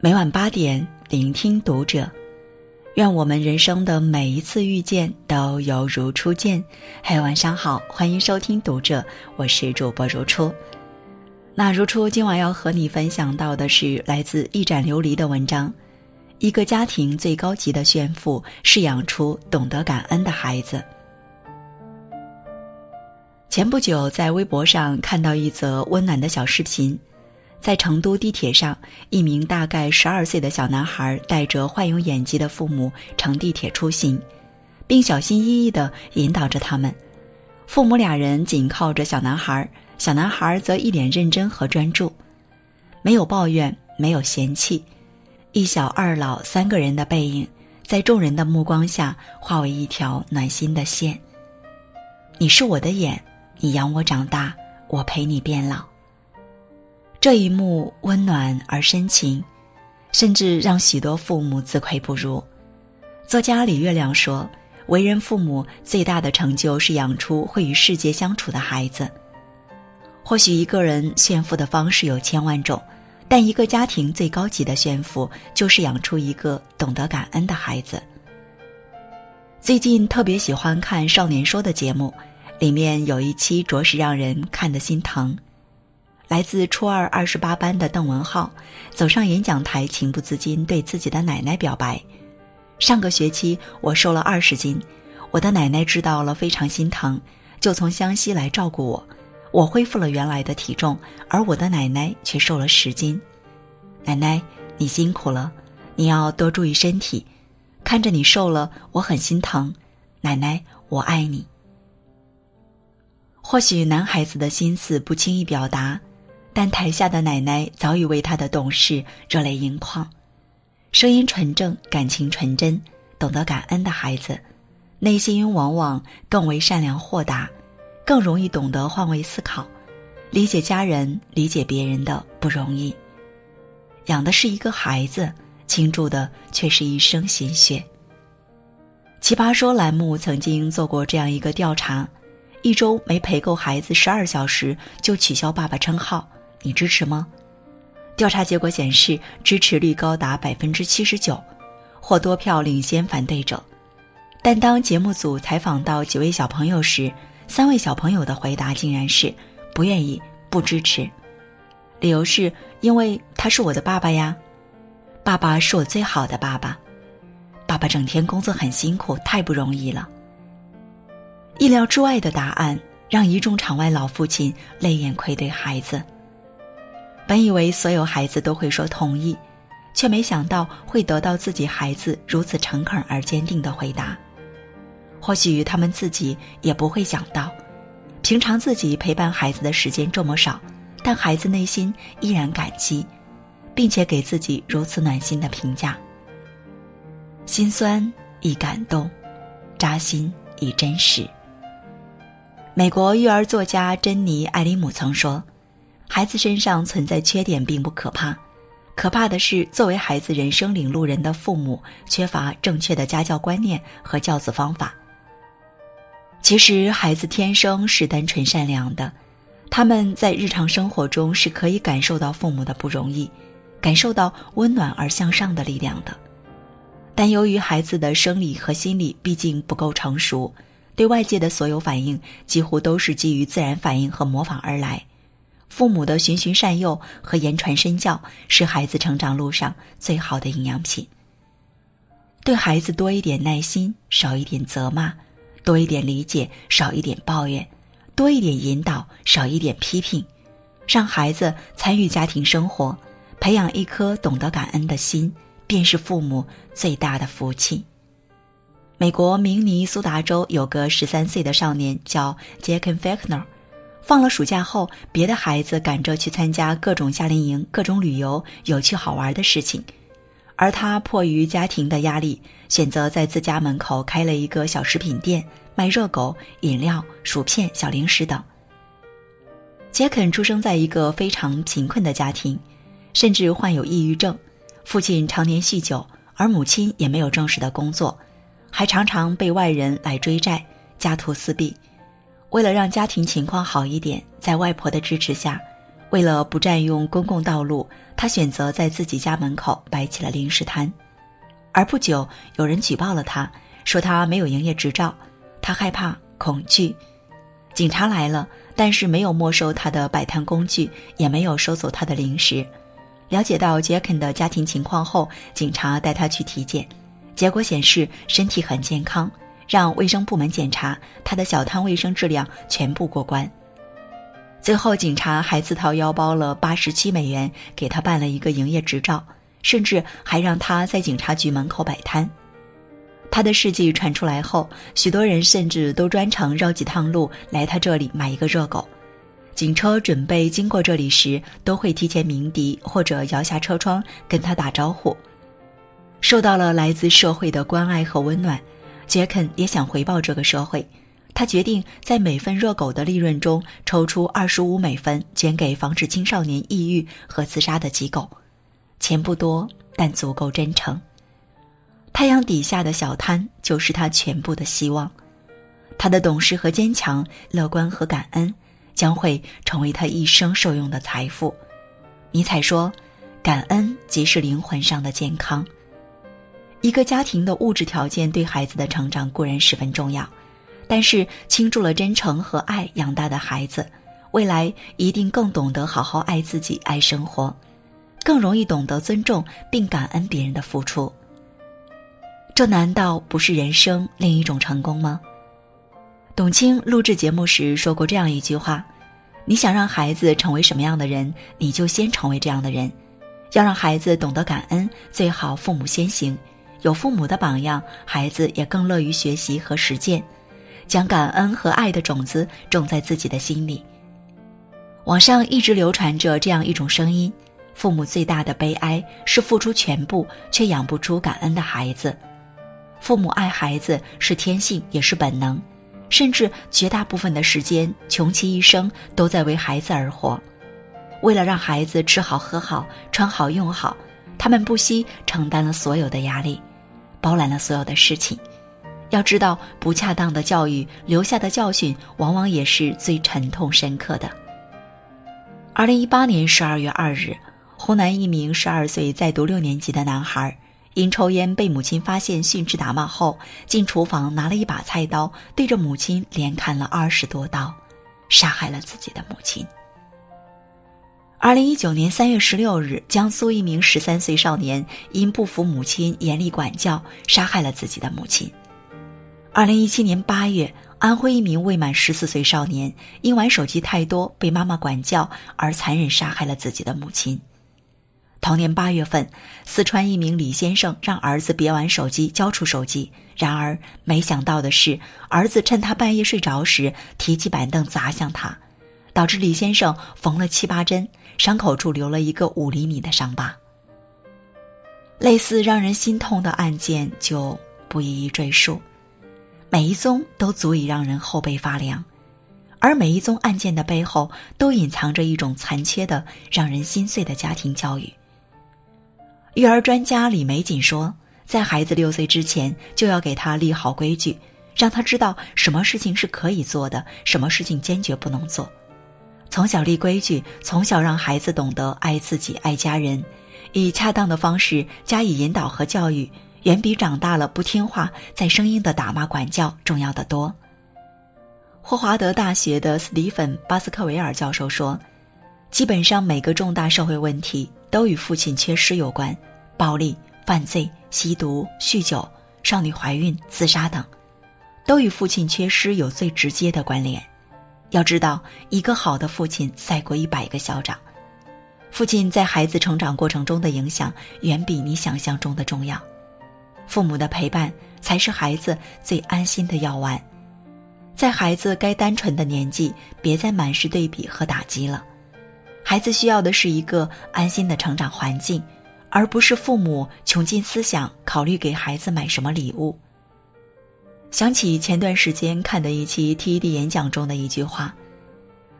每晚八点，聆听读者。愿我们人生的每一次遇见都犹如初见。嘿，晚上好，欢迎收听读者，我是主播如初。那如初今晚要和你分享到的是来自一盏琉璃的文章。一个家庭最高级的炫富是养出懂得感恩的孩子。前不久在微博上看到一则温暖的小视频。在成都地铁上，一名大概十二岁的小男孩带着患有眼疾的父母乘地铁出行，并小心翼翼地引导着他们。父母俩人紧靠着小男孩，小男孩则一脸认真和专注，没有抱怨，没有嫌弃。一小二老三个人的背影，在众人的目光下化为一条暖心的线。你是我的眼，你养我长大，我陪你变老。这一幕温暖而深情，甚至让许多父母自愧不如。作家李月亮说：“为人父母最大的成就是养出会与世界相处的孩子。或许一个人炫富的方式有千万种，但一个家庭最高级的炫富就是养出一个懂得感恩的孩子。”最近特别喜欢看《少年说》的节目，里面有一期着实让人看得心疼。来自初二二十八班的邓文浩，走上演讲台，情不自禁对自己的奶奶表白：“上个学期我瘦了二十斤，我的奶奶知道了非常心疼，就从湘西来照顾我。我恢复了原来的体重，而我的奶奶却瘦了十斤。奶奶，你辛苦了，你要多注意身体。看着你瘦了，我很心疼。奶奶，我爱你。或许男孩子的心思不轻易表达。”但台下的奶奶早已为他的懂事热泪盈眶，声音纯正，感情纯真，懂得感恩的孩子，内心往往更为善良豁达，更容易懂得换位思考，理解家人、理解别人的不容易。养的是一个孩子，倾注的却是一生心血。奇葩说栏目曾经做过这样一个调查：一周没陪够孩子十二小时，就取消爸爸称号。你支持吗？调查结果显示，支持率高达百分之七十九，或多票领先反对者。但当节目组采访到几位小朋友时，三位小朋友的回答竟然是不愿意、不支持，理由是因为他是我的爸爸呀，爸爸是我最好的爸爸，爸爸整天工作很辛苦，太不容易了。意料之外的答案让一众场外老父亲泪眼愧对孩子。本以为所有孩子都会说同意，却没想到会得到自己孩子如此诚恳而坚定的回答。或许他们自己也不会想到，平常自己陪伴孩子的时间这么少，但孩子内心依然感激，并且给自己如此暖心的评价。心酸亦感动，扎心亦真实。美国育儿作家珍妮·艾里姆曾说。孩子身上存在缺点并不可怕，可怕的是作为孩子人生领路人的父母缺乏正确的家教观念和教子方法。其实孩子天生是单纯善良的，他们在日常生活中是可以感受到父母的不容易，感受到温暖而向上的力量的。但由于孩子的生理和心理毕竟不够成熟，对外界的所有反应几乎都是基于自然反应和模仿而来。父母的循循善诱和言传身教是孩子成长路上最好的营养品。对孩子多一点耐心，少一点责骂；多一点理解，少一点抱怨；多一点引导，少一点批评。让孩子参与家庭生活，培养一颗懂得感恩的心，便是父母最大的福气。美国明尼苏达州有个十三岁的少年叫杰肯·费克纳。放了暑假后，别的孩子赶着去参加各种夏令营、各种旅游、有趣好玩的事情，而他迫于家庭的压力，选择在自家门口开了一个小食品店，卖热狗、饮料、薯片、小零食等。杰肯出生在一个非常贫困的家庭，甚至患有抑郁症，父亲常年酗酒，而母亲也没有正式的工作，还常常被外人来追债，家徒四壁。为了让家庭情况好一点，在外婆的支持下，为了不占用公共道路，他选择在自己家门口摆起了零食摊。而不久，有人举报了他，说他没有营业执照。他害怕、恐惧。警察来了，但是没有没收他的摆摊工具，也没有收走他的零食。了解到杰肯的家庭情况后，警察带他去体检，结果显示身体很健康，让卫生部门检查他的小摊卫生质量全部过关。最后，警察还自掏腰包了八十七美元给他办了一个营业执照，甚至还让他在警察局门口摆摊。他的事迹传出来后，许多人甚至都专程绕几趟路来他这里买一个热狗。警车准备经过这里时，都会提前鸣笛或者摇下车窗跟他打招呼。受到了来自社会的关爱和温暖，杰肯也想回报这个社会。他决定在每份热狗的利润中抽出二十五美分，捐给防止青少年抑郁和自杀的机构。钱不多，但足够真诚。太阳底下的小摊就是他全部的希望。他的懂事和坚强，乐观和感恩，将会成为他一生受用的财富。尼采说：“感恩即是灵魂上的健康。”一个家庭的物质条件对孩子的成长固然十分重要。但是，倾注了真诚和爱养大的孩子，未来一定更懂得好好爱自己、爱生活，更容易懂得尊重并感恩别人的付出。这难道不是人生另一种成功吗？董卿录制节目时说过这样一句话：“你想让孩子成为什么样的人，你就先成为这样的人。要让孩子懂得感恩，最好父母先行。有父母的榜样，孩子也更乐于学习和实践。”将感恩和爱的种子种在自己的心里。网上一直流传着这样一种声音：父母最大的悲哀是付出全部却养不出感恩的孩子。父母爱孩子是天性也是本能，甚至绝大部分的时间穷其一生都在为孩子而活。为了让孩子吃好喝好穿好用好，他们不惜承担了所有的压力，包揽了所有的事情。要知道，不恰当的教育留下的教训，往往也是最沉痛深刻的。二零一八年十二月二日，湖南一名十二岁在读六年级的男孩，因抽烟被母亲发现训斥打骂后，进厨房拿了一把菜刀，对着母亲连砍了二十多刀，杀害了自己的母亲。二零一九年三月十六日，江苏一名十三岁少年因不服母亲严厉管教，杀害了自己的母亲。二零一七年八月，安徽一名未满十四岁少年因玩手机太多被妈妈管教而残忍杀害了自己的母亲。同年八月份，四川一名李先生让儿子别玩手机，交出手机。然而，没想到的是，儿子趁他半夜睡着时提起板凳砸向他，导致李先生缝了七八针，伤口处留了一个五厘米的伤疤。类似让人心痛的案件就不一一赘述。每一宗都足以让人后背发凉，而每一宗案件的背后都隐藏着一种残缺的、让人心碎的家庭教育。育儿专家李玫瑾说，在孩子六岁之前，就要给他立好规矩，让他知道什么事情是可以做的，什么事情坚决不能做。从小立规矩，从小让孩子懂得爱自己、爱家人，以恰当的方式加以引导和教育。远比长大了不听话、再生硬的打骂管教重要的多。霍华德大学的斯蒂芬·巴斯克维尔教授说：“基本上每个重大社会问题都与父亲缺失有关，暴力、犯罪、吸毒、酗酒、少女怀孕、自杀等，都与父亲缺失有最直接的关联。要知道，一个好的父亲赛过一百个校长。父亲在孩子成长过程中的影响，远比你想象中的重要。”父母的陪伴才是孩子最安心的药丸，在孩子该单纯的年纪，别再满是对比和打击了。孩子需要的是一个安心的成长环境，而不是父母穷尽思想考虑给孩子买什么礼物。想起前段时间看的一期 TED 演讲中的一句话：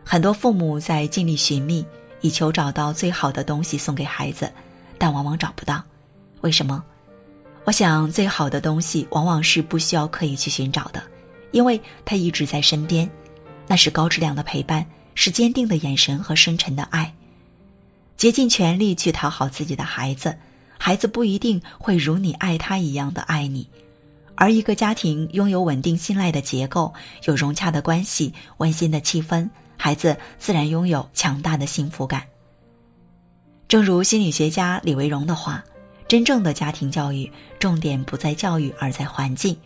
很多父母在尽力寻觅，以求找到最好的东西送给孩子，但往往找不到。为什么？我想，最好的东西往往是不需要刻意去寻找的，因为它一直在身边。那是高质量的陪伴，是坚定的眼神和深沉的爱。竭尽全力去讨好自己的孩子，孩子不一定会如你爱他一样的爱你。而一个家庭拥有稳定信赖的结构，有融洽的关系、温馨的气氛，孩子自然拥有强大的幸福感。正如心理学家李维荣的话：“真正的家庭教育，重点不在教育，而在环境。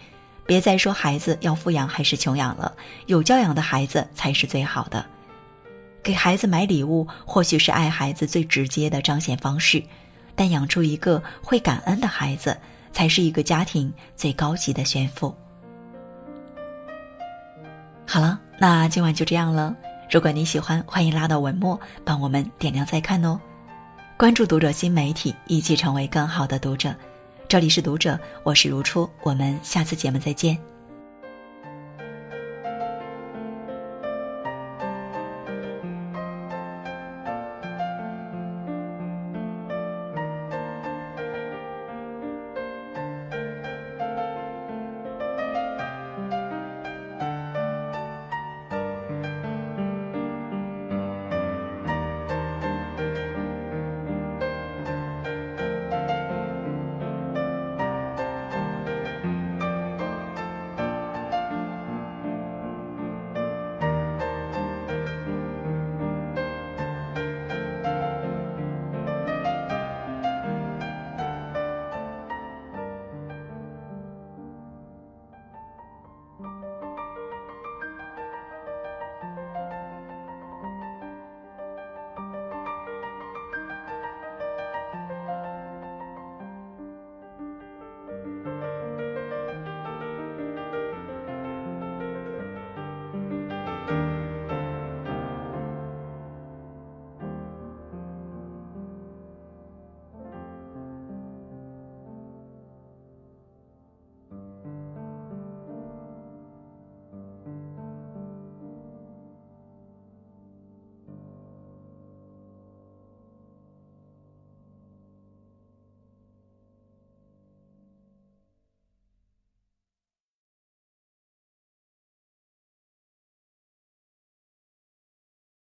别再说孩子要富养还是穷养了，有教养的孩子才是最好的。给孩子买礼物，或许是爱孩子最直接的彰显方式，但养出一个会感恩的孩子。”才是一个家庭最高级的炫富。好了，那今晚就这样了。如果你喜欢，欢迎拉到文末帮我们点亮再看哦。关注读者新媒体，一起成为更好的读者。这里是读者，我是如初，我们下次节目再见。